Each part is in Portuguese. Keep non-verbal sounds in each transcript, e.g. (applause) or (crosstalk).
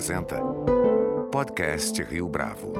apresenta Podcast Rio Bravo.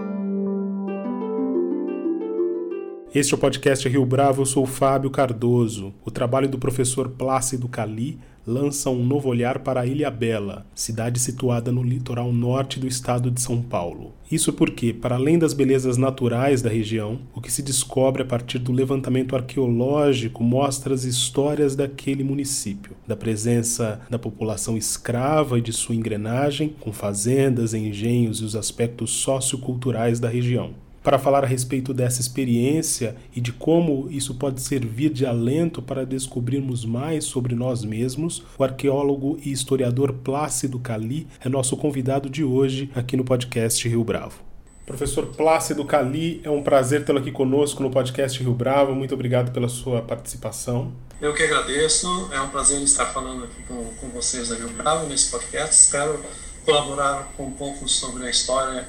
Este é o podcast Rio Bravo, eu sou Fábio Cardoso. O trabalho do professor Plácido Cali lança um novo olhar para Ilha Bela, cidade situada no litoral norte do estado de São Paulo. Isso porque, para além das belezas naturais da região, o que se descobre a partir do levantamento arqueológico mostra as histórias daquele município, da presença da população escrava e de sua engrenagem, com fazendas, engenhos e os aspectos socioculturais da região para falar a respeito dessa experiência e de como isso pode servir de alento para descobrirmos mais sobre nós mesmos, o arqueólogo e historiador Plácido Cali é nosso convidado de hoje aqui no podcast Rio Bravo. Professor Plácido Cali, é um prazer tê-lo aqui conosco no podcast Rio Bravo. Muito obrigado pela sua participação. Eu que agradeço. É um prazer estar falando aqui com, com vocês da Rio Bravo nesse podcast. Espero colaborar um pouco sobre a história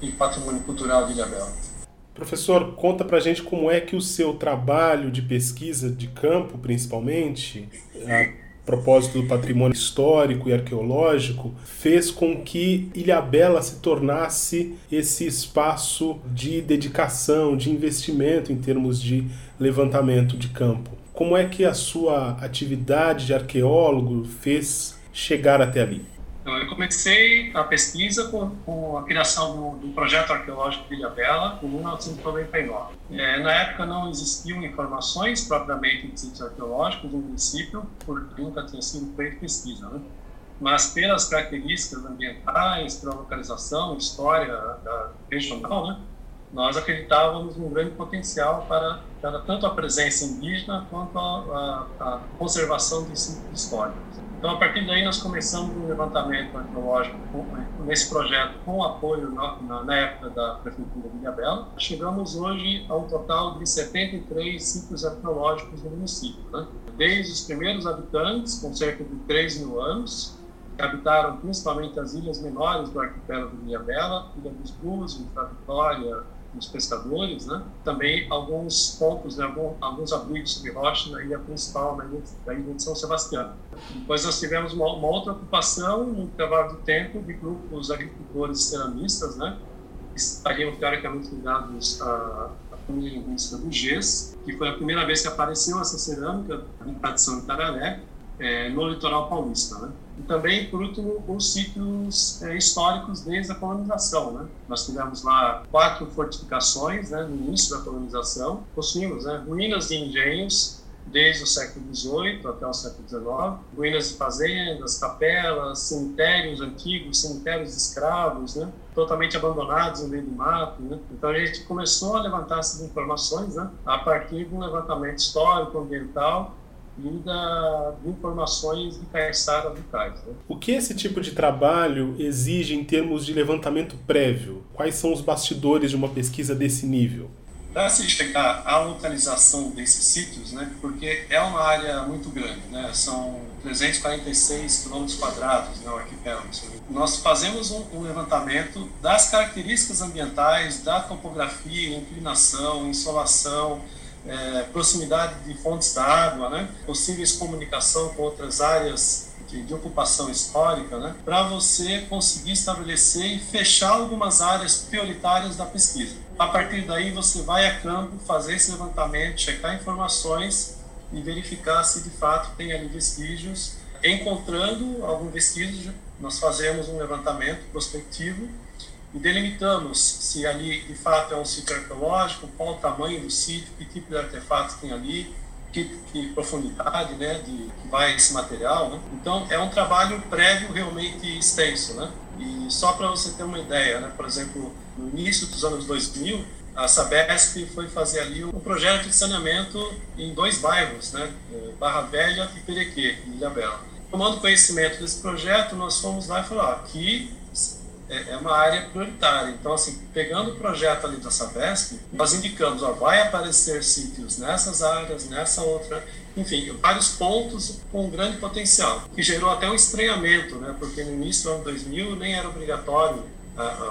e patrimônio cultural de Ilhabela. Professor, conta pra gente como é que o seu trabalho de pesquisa de campo, principalmente, a propósito do patrimônio histórico e arqueológico, fez com que Ilhabela se tornasse esse espaço de dedicação, de investimento em termos de levantamento de campo. Como é que a sua atividade de arqueólogo fez chegar até ali? Eu comecei a pesquisa com, com a criação do, do, projeto arqueológico de Ilhabela em 1999. É, na época não existiam informações propriamente de sítios arqueológicos do município, porque nunca tinha sido feita pesquisa, né? Mas pelas características ambientais, pela localização, história da regional, né? Nós acreditávamos num grande potencial para, para tanto a presença indígena quanto a, a, a conservação de sítios históricos. Então, a partir daí, nós começamos um levantamento arqueológico nesse projeto com apoio na, na, na época da Prefeitura de Ilhabela. Chegamos hoje a um total de 73 sítios arqueológicos no município. Né? Desde os primeiros habitantes, com cerca de 3 mil anos, que habitaram principalmente as ilhas menores do arquipélago de Ilhabela, Ilha dos Búzios, Ilha Vitória, dos pescadores, né? Também alguns pontos, né? Algum, alguns abrigos sobre rocha na ilha principal, na na ilha de São Sebastião. Depois nós tivemos uma, uma outra ocupação no intervalo de tempo de grupos agricultores ceramistas, né? Que estariam teoricamente ligados à, à família do GES, que foi a primeira vez que apareceu essa cerâmica em tradição Itararé, é, no litoral paulista, né? E também, por último, os sítios é, históricos desde a colonização, né? Nós tivemos lá quatro fortificações, né, no início da colonização. Possuímos né, ruínas de engenhos desde o século XVIII até o século XIX, ruínas de fazendas, capelas, cemitérios antigos, cemitérios de escravos, né? totalmente abandonados no meio do mato. Né? Então a gente começou a levantar essas informações né? a partir de um levantamento histórico, ambiental e da, de informações de caiçaras locais. Né? O que esse tipo de trabalho exige em termos de levantamento prévio? Quais são os bastidores de uma pesquisa desse nível? Para se chegar à localização desses sítios, né, porque é uma área muito grande, né, são 346 quilômetros quadrados né, o arquipélago. Nós fazemos um, um, levantamento das características ambientais, da topografia, inclinação, insolação, é, proximidade de fontes da água, né? possíveis comunicação com outras áreas de, de ocupação histórica, né? para você conseguir estabelecer e fechar algumas áreas prioritárias da pesquisa. A partir daí, você vai a campo, fazer esse levantamento, checar informações e verificar se de fato tem ali vestígios. Encontrando algum vestígio, nós fazemos um levantamento prospectivo e delimitamos se ali de fato é um sítio arqueológico, qual o tamanho do sítio, que tipo de artefatos tem ali, que, que profundidade né, de que vai esse material. Né? Então é um trabalho prévio realmente extenso. Né? E só para você ter uma ideia, né, por exemplo, no início dos anos 2000, a Sabesp foi fazer ali um projeto de saneamento em dois bairros, né, Barra Velha e Perequê, em Ilhabela. Tomando conhecimento desse projeto, nós fomos lá e falamos, ah, aqui é, é uma área prioritária. Então, assim, pegando o projeto ali da Sabesp, nós indicamos, ó, vai aparecer sítios nessas áreas, nessa outra, enfim, vários pontos com grande potencial, que gerou até um estranhamento, né, porque no início do ano 2000 nem era obrigatório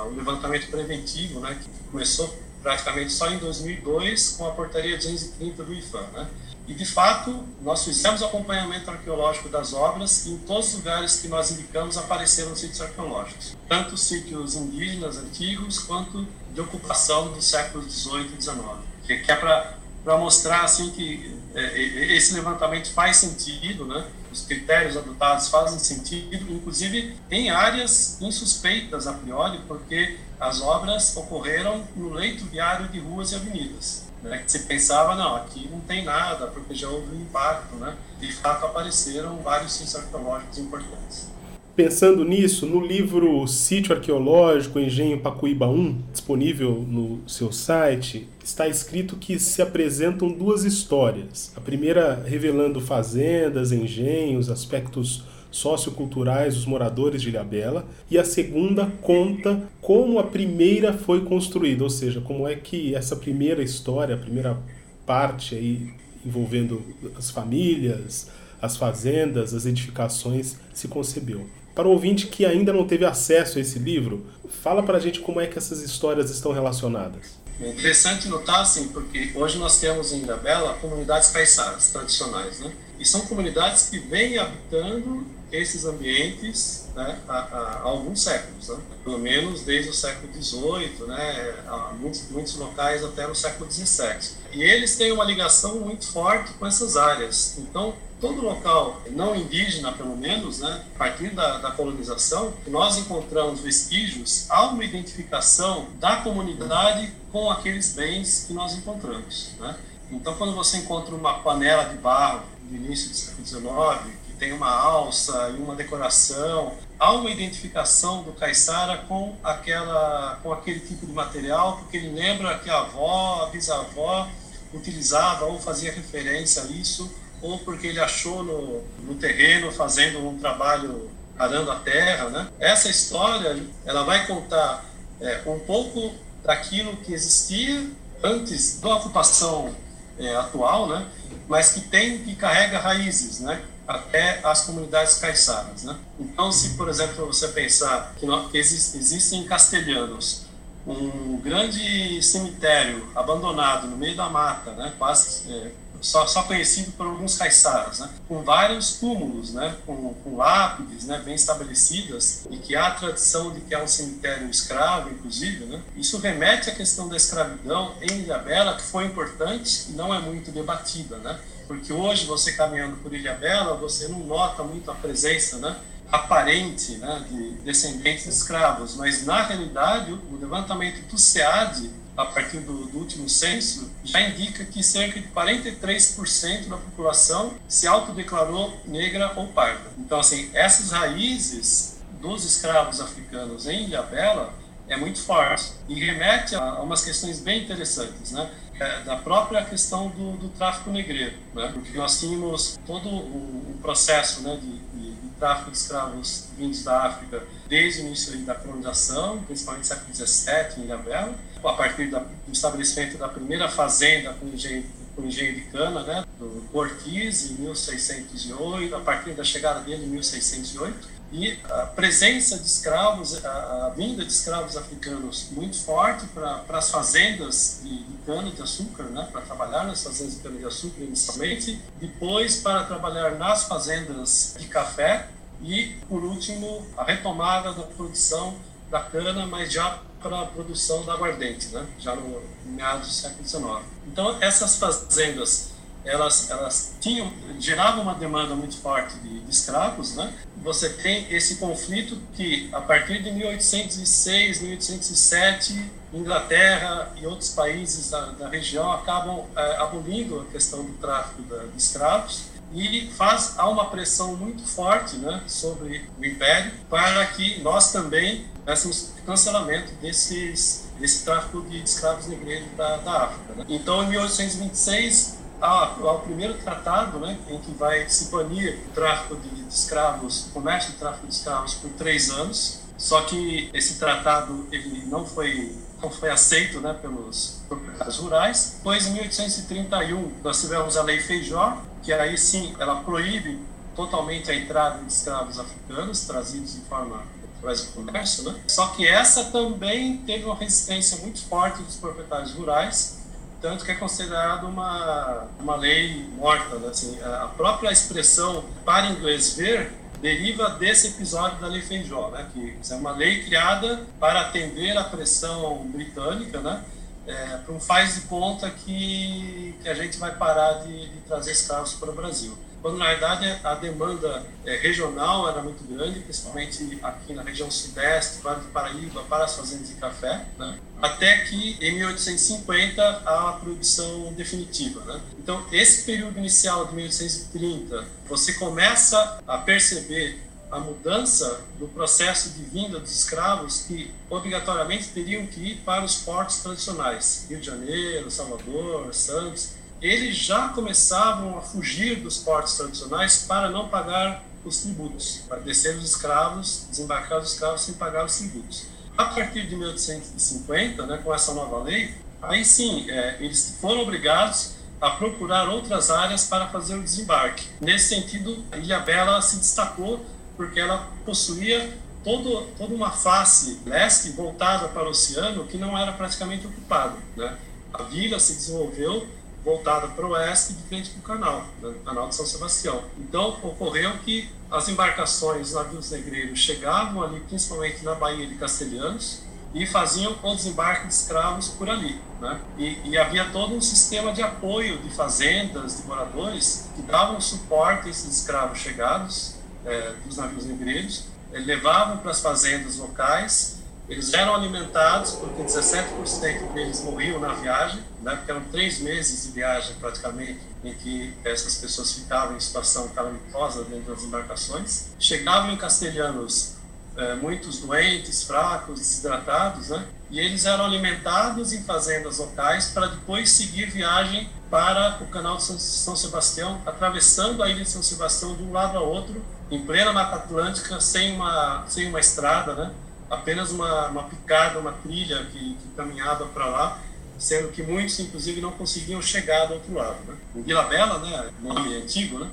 o levantamento preventivo, né, que começou praticamente só em 2002 com a portaria 230 do IFAM, né? E, de fato, nós fizemos acompanhamento arqueológico das obras e em todos os lugares que nós indicamos apareceram sítios arqueológicos, tanto sítios indígenas antigos quanto de ocupação dos séculos XVIII e XIX, que é para mostrar assim que é, é, esse levantamento faz sentido, né? os critérios adotados fazem sentido, inclusive em áreas insuspeitas a priori, porque as obras ocorreram no leito viário de ruas e avenidas. Né? Que se pensava, não, aqui não tem nada, porque já houve um impacto. Né? De fato, apareceram vários sítios arqueológicos importantes. Pensando nisso, no livro Sítio Arqueológico Engenho Pacuíba 1, disponível no seu site, está escrito que se apresentam duas histórias. A primeira revelando fazendas, engenhos, aspectos socioculturais dos moradores de Ilhabela, e a segunda conta como a primeira foi construída, ou seja, como é que essa primeira história, a primeira parte aí envolvendo as famílias, as fazendas, as edificações se concebeu. Para o ouvinte que ainda não teve acesso a esse livro, fala para a gente como é que essas histórias estão relacionadas. É interessante notar, assim, porque hoje nós temos em Ilhabela comunidades caiçaras tradicionais, né? E são comunidades que vêm habitando esses ambientes né, há, há, alguns séculos, né? pelo menos desde o século XVIII, né, muitos, muitos locais até no século XVII. E eles têm uma ligação muito forte com essas áreas. Então, todo local não indígena, pelo menos, né, a partir da, da colonização, nós encontramos vestígios, há uma identificação da comunidade com aqueles bens que nós encontramos. Né? Então, quando você encontra uma panela de barro do início do século XIX, que tem uma alça e uma decoração, há uma identificação do caiçara com, aquela, com aquele tipo de material, porque ele lembra que a avó, a bisavó utilizava ou fazia referência a isso ou porque ele achou no, no terreno fazendo um trabalho arando a terra, né? Essa história ela vai contar é, um pouco daquilo que existia antes da ocupação é, atual, né? Mas que tem que carrega raízes, né? Até as comunidades caiçaras, né? Então, se por exemplo você pensar que, nós, que existe, existem castelhanos um grande cemitério abandonado no meio da mata, né? Quase é, só, só conhecido por alguns caiçaras, né? com vários túmulos, né? com, com lápides né? bem estabelecidas, e que há a tradição de que é um cemitério escravo, inclusive. Né? Isso remete à questão da escravidão em Ilhabela, que foi importante e não é muito debatida. Né? Porque hoje, você caminhando por Ilhabela, você não nota muito a presença né? aparente né? de descendentes de escravos, mas na realidade, o levantamento do SEAD a partir do, do, último censo, já indica que cerca de 43% da população se autodeclarou negra ou parda. Então, assim, essas raízes dos escravos africanos em Ilhabela é muito forte e remete a, umas questões bem interessantes, né? É, da própria questão do, do tráfico negreiro, né? Porque nós tínhamos todo o, o processo, né, de, de, de, tráfico de escravos vindos da África desde o início da colonização, principalmente no século XVII em Ilhabela, a partir da, do estabelecimento da primeira fazenda com engenho, com engenho de cana, né, do Ortiz, em 1608, a partir da chegada dele em 1608, e a presença de escravos, a, a vinda de escravos africanos muito forte para as fazendas de, de cana-de-açúcar, né, para trabalhar nas fazendas de cana-de-açúcar inicialmente, depois para trabalhar nas fazendas de café e, por último, a retomada da produção da cana, mas já para a produção da aguardente, né? já no meados do século XIX. Então, essas fazendas, elas, elas tinham, geravam uma demanda muito forte de, de escravos, né? Você tem esse conflito que, a partir de 1806, 1807, Inglaterra e outros países da, da região acabam é, abolindo a questão do tráfico da, de escravos e faz há uma pressão muito forte né, sobre o império para que nós também tivéssemos cancelamento desses desse tráfico de escravos negreiros da, da África. Né? Então, em 1826 há, há, o primeiro tratado, né, em que vai se banir o tráfico de, de escravos, o comércio de tráfico de escravos por três anos. Só que esse tratado ele não foi não foi aceito né, pelos proprietários rurais. Depois, em 1831, nós tivemos a Lei Feijó, que aí sim ela proíbe totalmente a entrada de escravos africanos trazidos de forma através do comércio, né? Só que essa também teve uma resistência muito forte dos proprietários rurais tanto que é considerado uma, uma lei morta. Né? Assim, a própria expressão para inglês ver deriva desse episódio da Lei Feijó, né? que é uma lei criada para atender à pressão britânica, né? É, para um faz de conta que, que a gente vai parar de, de trazer escravos para o Brasil quando na verdade a demanda é, regional era muito grande, principalmente aqui na região sudeste, Vale do Paraíba, para as fazendas de café, né? até que em 1850 há a proibição definitiva. Né? Então, esse período inicial de 1830, você começa a perceber a mudança do processo de vinda dos escravos que obrigatoriamente teriam que ir para os portos tradicionais, Rio de Janeiro, Salvador, Santos, eles já começavam a fugir dos portos tradicionais para não pagar os tributos, para descer os escravos, desembarcar os escravos sem pagar os tributos. A partir de 1850, né, com essa nova lei, aí sim, é, eles foram obrigados a procurar outras áreas para fazer o desembarque. Nesse sentido, Ilha Bela se destacou porque ela possuía todo, toda uma face leste voltada para o oceano que não era praticamente ocupado. Né? A vila se desenvolveu voltada para o oeste de frente para o canal, né, canal de São Sebastião. Então, ocorreu que as embarcações, navios negreiros, chegavam ali, principalmente na Baía de Castelhanos, e faziam o desembarque de escravos por ali. Né? E, e, havia todo um sistema de apoio de fazendas, de moradores, que davam suporte a esses escravos chegados é, dos navios negreiros, levavam para as fazendas locais eles eram alimentados porque 17% deles morriam na viagem, né, porque eram três meses de viagem praticamente, em que essas pessoas ficavam em situação calamitosa dentro das embarcações. Chegavam em castelhanos é, muitos doentes, fracos, desidratados, né, e eles eram alimentados em fazendas locais para depois seguir viagem para o canal de São Sebastião, atravessando a ilha de São Sebastião de um lado a outro, em plena Mata Atlântica, sem uma, sem uma estrada, né? Apenas uma, uma picada, uma trilha que, que caminhava para lá, sendo que muitos, inclusive, não conseguiam chegar do outro lado. Né? Em Vila Bela, né, nome antigo, né,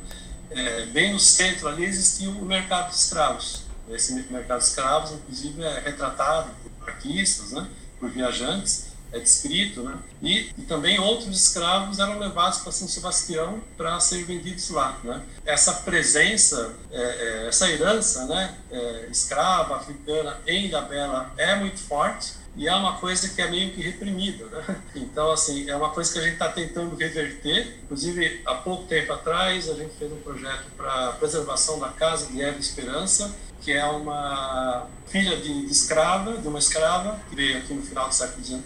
é, bem no centro ali existia o mercado de escravos. Esse mercado de escravos, inclusive, é retratado por artistas, né, por viajantes, é descrito, né? E, e, também outros escravos eram levados para São Sebastião para serem vendidos lá, né? Essa presença, é, é, essa herança, né, é, escrava africana em Ilhabela é muito forte e é uma coisa que é meio que reprimida, né? (laughs) Então, assim, é uma coisa que a gente está tentando reverter. Inclusive, há pouco tempo atrás, a gente fez um projeto para preservação da casa de Eva Esperança, que é uma filha de, escrava, de uma escrava, que veio aqui no final do século XIX,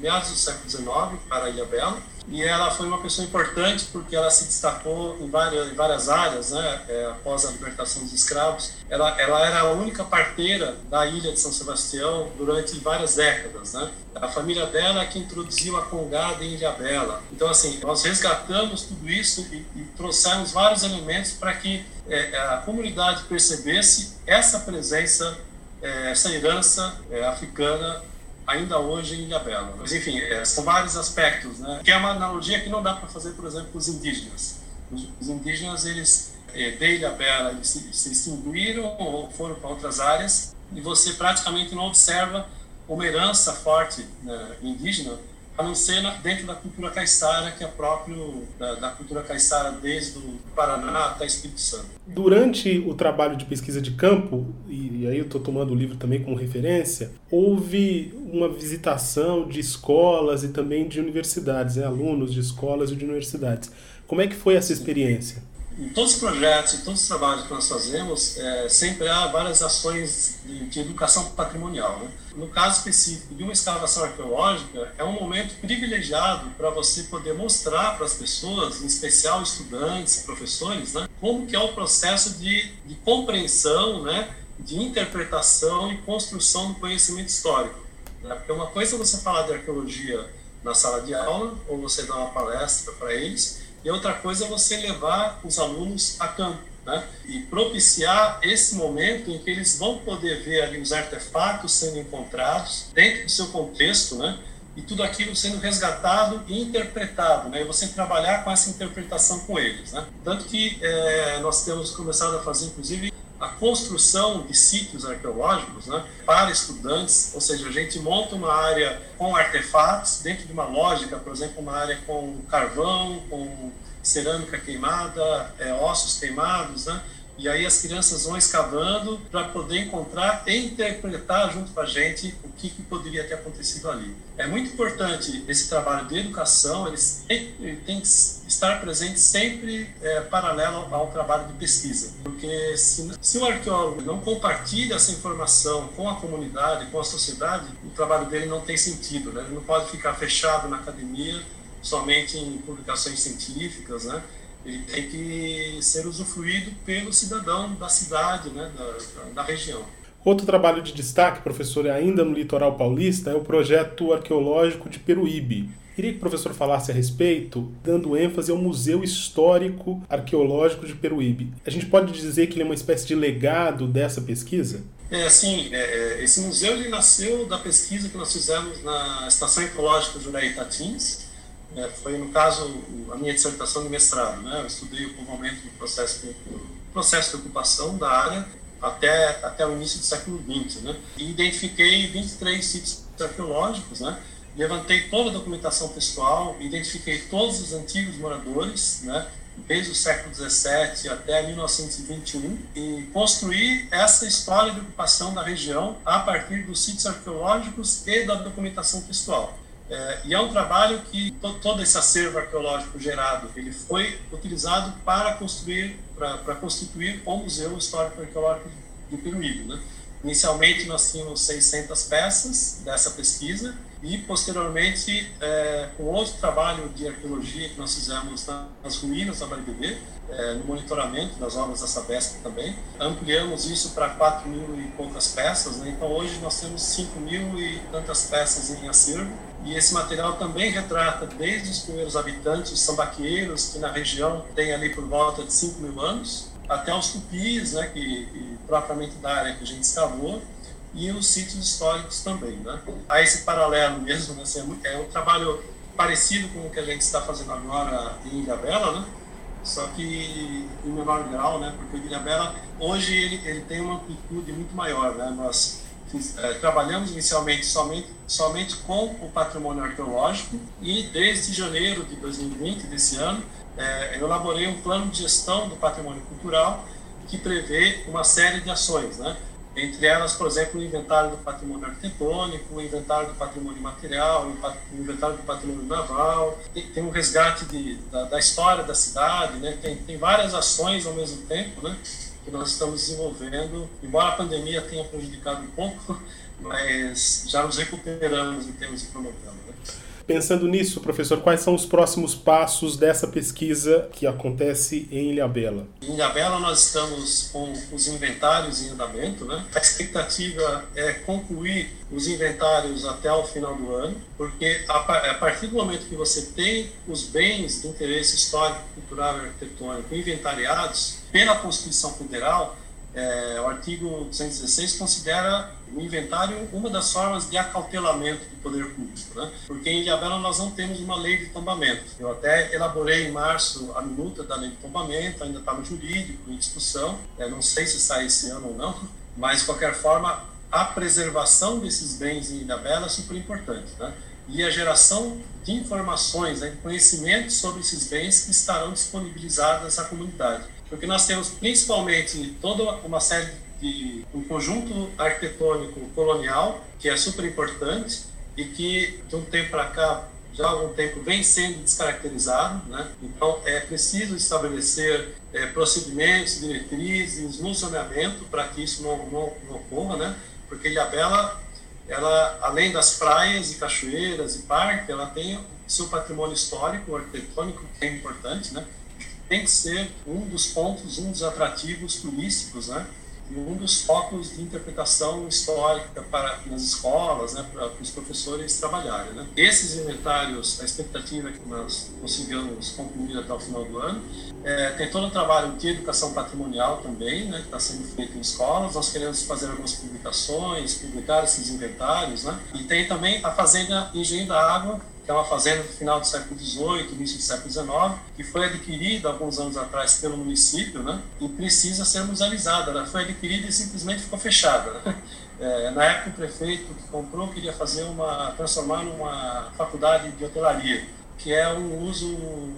meados do século XIX, para Ilha Bela. E ela foi uma pessoa importante porque ela se destacou em várias, em várias áreas, né? É, após a libertação dos escravos. Ela, ela era a única parteira da ilha de São Sebastião durante várias décadas, né? A família dela é que introduziu a congada em Ilha Bela. Então, assim, nós resgatamos tudo isso e, e trouxemos vários elementos para que é, a comunidade percebesse essa presença, é, essa herança é, africana ainda hoje em Ilhabela. Mas, enfim, é, são vários aspectos, né? Que é uma analogia que não dá para fazer, por exemplo, com os indígenas. Os, os indígenas, eles, é, de Ilhabela, eles se, se extinguiram ou foram para outras áreas e você praticamente não observa uma herança forte né, indígena a não ser dentro da cultura caiçara, que é próprio da, da cultura caiçara desde o Paraná até Espírito Santo. Durante o trabalho de pesquisa de campo, e, e aí eu estou tomando o livro também como referência, houve uma visitação de escolas e também de universidades, né? alunos de escolas e de universidades. Como é que foi essa experiência? Em todos os projetos, em todos os trabalhos que nós fazemos, é, sempre há várias ações de, de educação patrimonial. Né? No caso específico de uma escavação arqueológica, é um momento privilegiado para você poder mostrar para as pessoas, em especial estudantes, professores, né, como que é o processo de, de compreensão, né, de interpretação e construção do conhecimento histórico. Né? Porque uma coisa é você falar de arqueologia na sala de aula, ou você dar uma palestra para eles, e outra coisa é você levar os alunos a campo, né? E propiciar esse momento em que eles vão poder ver ali os artefatos sendo encontrados dentro do seu contexto, né? E tudo aquilo sendo resgatado e interpretado, né? E você trabalhar com essa interpretação com eles, né? Tanto que é, nós temos começado a fazer, inclusive, a construção de sítios arqueológicos né, para estudantes, ou seja, a gente monta uma área com artefatos dentro de uma lógica, por exemplo, uma área com carvão, com cerâmica queimada, é, ossos queimados, né? E aí as crianças vão escavando para poder encontrar e interpretar junto com a gente o que, que, poderia ter acontecido ali. É muito importante esse trabalho de educação, ele tem, ele tem que estar presente sempre é, paralelo ao trabalho de pesquisa, porque se, se o arqueólogo não compartilha essa informação com a comunidade, com a sociedade, o trabalho dele não tem sentido, né? ele não pode ficar fechado na academia somente em publicações científicas, né? Ele tem que ser usufruído pelo cidadão da cidade, né, da, da, região. Outro trabalho de destaque, professor, ainda no litoral paulista, é o projeto arqueológico de Peruíbe. Queria que o professor falasse a respeito, dando ênfase ao Museu Histórico Arqueológico de Peruíbe. A gente pode dizer que ele é uma espécie de legado dessa pesquisa? É, assim, é, é esse museu ele nasceu da pesquisa que nós fizemos na Estação Ecológica Juré Itatins, é, foi, no caso, a minha dissertação de mestrado. Né? Eu estudei o povoamento do processo de, processo de ocupação da área até, até o início do século XX. Né? E identifiquei 23 sítios arqueológicos, né? levantei toda a documentação textual, identifiquei todos os antigos moradores, né? desde o século XVII até 1921, e construí essa história de ocupação da região a partir dos sítios arqueológicos e da documentação textual. É, e é um trabalho que to, todo esse acervo arqueológico gerado ele foi utilizado para construir para constituir o Museu Histórico Arqueológico de Peruíbe. Né? Inicialmente nós tínhamos 600 peças dessa pesquisa e posteriormente é, com outro trabalho de arqueologia que nós fizemos nas ruínas da Baribebê, é, no monitoramento das obras da Sabesp também, ampliamos isso para 4 mil e poucas peças, né? então hoje nós temos 5 mil e tantas peças em acervo. E esse material também retrata desde os primeiros habitantes, os sambaqueiros, que na região tem ali por volta de 5 mil anos, até os tupis, né, que, que, propriamente da área que a gente escavou, e os sítios históricos também. Né? Há esse paralelo mesmo, né, assim, é um trabalho parecido com o que a gente está fazendo agora em Ilhabela, né? só que em menor grau, né? porque o Ilhabela hoje ele, ele tem uma amplitude muito maior. Né? Nós é, trabalhamos inicialmente somente, somente com o patrimônio arqueológico e desde janeiro de 2020, desse ano, é, eu elaborei um plano de gestão do patrimônio cultural que prevê uma série de ações, né? Entre elas, por exemplo, o inventário do patrimônio arquitetônico, o inventário do patrimônio material, o inventário do patrimônio naval, tem, tem um resgate de, da, da, história da cidade, né? tem, tem várias ações ao mesmo tempo, né? que nós estamos desenvolvendo, embora a pandemia tenha prejudicado um pouco, (laughs) mas já nos recuperamos em termos de cronograma. Né? Pensando nisso, professor, quais são os próximos passos dessa pesquisa que acontece em Ilhabela? Em Ilhabela nós estamos com os inventários em andamento, né? A expectativa é concluir os inventários até o final do ano, porque a partir do momento que você tem os bens de interesse histórico, cultural e arquitetônico inventariados, pela Constituição Federal, é, o artigo 216 considera o inventário uma das formas de acautelamento do poder público, né? porque em Ilhabela nós não temos uma lei de tombamento. Eu até elaborei em março a minuta da lei de tombamento, ainda está no jurídico, em discussão, é, não sei se sai esse ano ou não, mas de qualquer forma a preservação desses bens em Ilhabela é super importante. Né? E a geração de informações, né, de conhecimentos sobre esses bens que estarão disponibilizados à comunidade porque nós temos principalmente toda uma série de um conjunto arquitetônico colonial que é super importante e que de um tempo para cá já há algum tempo vem sendo descaracterizado, né? Então é preciso estabelecer é, procedimentos, diretrizes no zoneamento para que isso não, não, não ocorra, né? Porque Ilhabela, ela além das praias e cachoeiras e parques, ela tem seu patrimônio histórico, arquitetônico que é importante, né? tem que ser um dos pontos, um dos atrativos turísticos, né? E um dos focos de interpretação histórica para nas escolas, né, para, os professores trabalharem. Né? Esses inventários, a expectativa é que nós consigamos concluir até o final do ano. É, tem todo o trabalho de educação patrimonial também, né, que está sendo feito em escolas. Nós queremos fazer algumas publicações, publicar esses inventários, né? E tem também a Fazenda Engenho da Água, que é uma fazenda do final do século XVIII, início do século XIX, que foi adquirida alguns anos atrás pelo município, né? E precisa ser musealizada. Ela foi adquirida e simplesmente ficou fechada. Né? (laughs) É, na época, o prefeito que comprou queria fazer uma transformar numa faculdade de hotelaria, que é um uso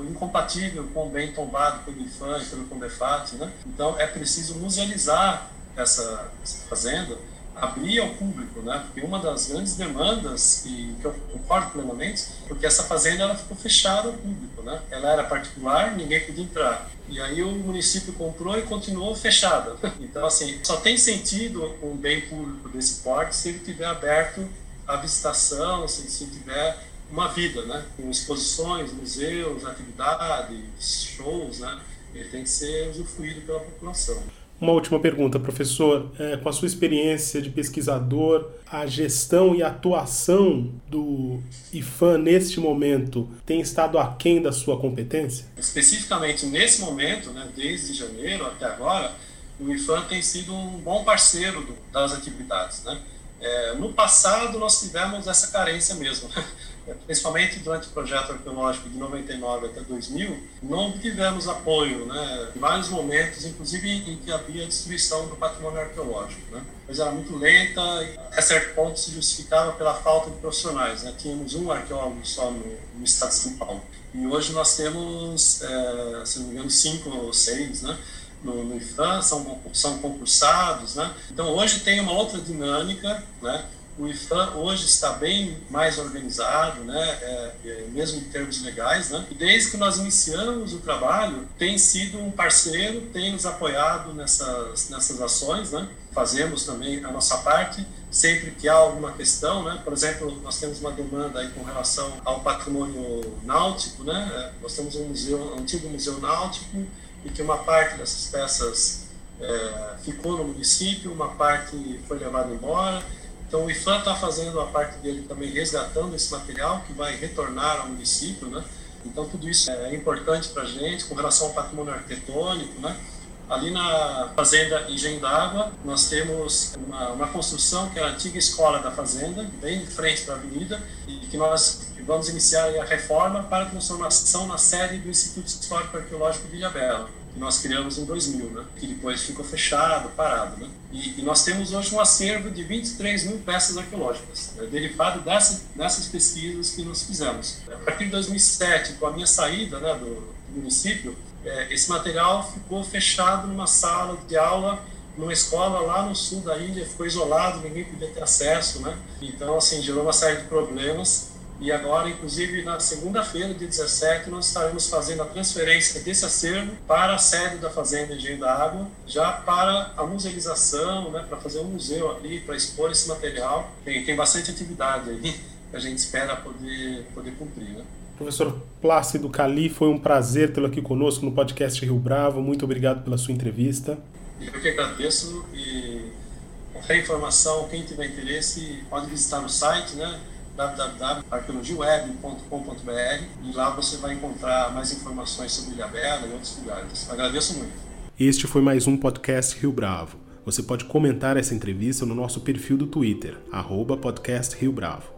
incompatível com o bem tombado pelo IFAM e pelo Condefat, né? Então, é preciso musealizar essa, essa fazenda abrir ao público, né? Porque uma das grandes demandas e que eu concordo plenamente, porque essa fazenda ela ficou fechada ao público, né? Ela era particular, ninguém podia entrar. E aí o município comprou e continuou fechada. (laughs) Então assim, só tem sentido um bem público desse porte se ele tiver aberto à visitação, se, se tiver uma vida, né? Com exposições, museus, atividades, shows, né? Ele tem que ser usufruído pela população. Uma última pergunta, professor. É, com a sua experiência de pesquisador, a gestão e atuação do IFAM neste momento tem estado aquém da sua competência? Especificamente nesse momento, né, desde janeiro até agora, o IFAM tem sido um bom parceiro do, das atividades. Né? É, no passado, nós tivemos essa carência mesmo. Principalmente durante o projeto arqueológico de 99 até 2000, não tivemos apoio, né? Em vários momentos, inclusive em que havia destruição do patrimônio arqueológico, né? Mas era muito lenta e a certo ponto se justificava pela falta de profissionais, né? Tínhamos um arqueólogo só no, no estado de São Paulo. E hoje nós temos, é, se não me engano, cinco ou seis, né? No, no IFAM, são, são concursados, né? Então hoje tem uma outra dinâmica, né? O IFAM hoje está bem mais organizado, né, é, é, mesmo em termos legais, né, desde que nós iniciamos o trabalho, tem sido um parceiro, tem nos apoiado nessas, nessas ações, né, fazemos também a nossa parte, sempre que há alguma questão, né, por exemplo, nós temos uma demanda aí com relação ao patrimônio náutico, né, é, nós temos um museu, um antigo museu náutico, e que uma parte dessas peças é, ficou no município, uma parte foi levada embora, então o IFAM está fazendo a parte dele também resgatando esse material que vai retornar ao município, né? Então tudo isso é importante para a gente com relação ao patrimônio arquitetônico, né? Ali na fazenda Engenho d'Água, nós temos uma, uma, construção que é a antiga escola da fazenda, bem de frente para a avenida, e que nós vamos iniciar a reforma para a transformação na sede do Instituto Histórico Arqueológico de Ilhabela que nós criamos em 2000, né? que depois ficou fechado, parado. Né? E, e, nós temos hoje um acervo de 23 mil peças arqueológicas, né? derivado dessa, dessas pesquisas que nós fizemos. A partir de 2007, com a minha saída né, do, do município, esse material ficou fechado numa sala de aula numa escola lá no sul da Índia, ficou isolado, ninguém podia ter acesso, né? Então, assim, gerou uma série de problemas e agora, inclusive, na segunda-feira, dia 17, nós estaremos fazendo a transferência desse acervo para a sede da Fazenda Engenho da Água, já para a musealização, né, para fazer um museu ali, para expor esse material. Tem, tem bastante atividade aí (laughs) que a gente espera poder, poder cumprir. Né? Professor Plácido Cali, foi um prazer tê-lo aqui conosco no podcast Rio Bravo. Muito obrigado pela sua entrevista. Eu que agradeço e qualquer informação, quem tiver interesse, pode visitar o site, né? www.arqueologiaweb.com.br e lá você vai encontrar mais informações sobre Ilhabela e outros lugares. Agradeço muito. Este foi mais um podcast Rio Bravo. Você pode comentar essa entrevista no nosso perfil do Twitter, arroba podcast Rio Bravo,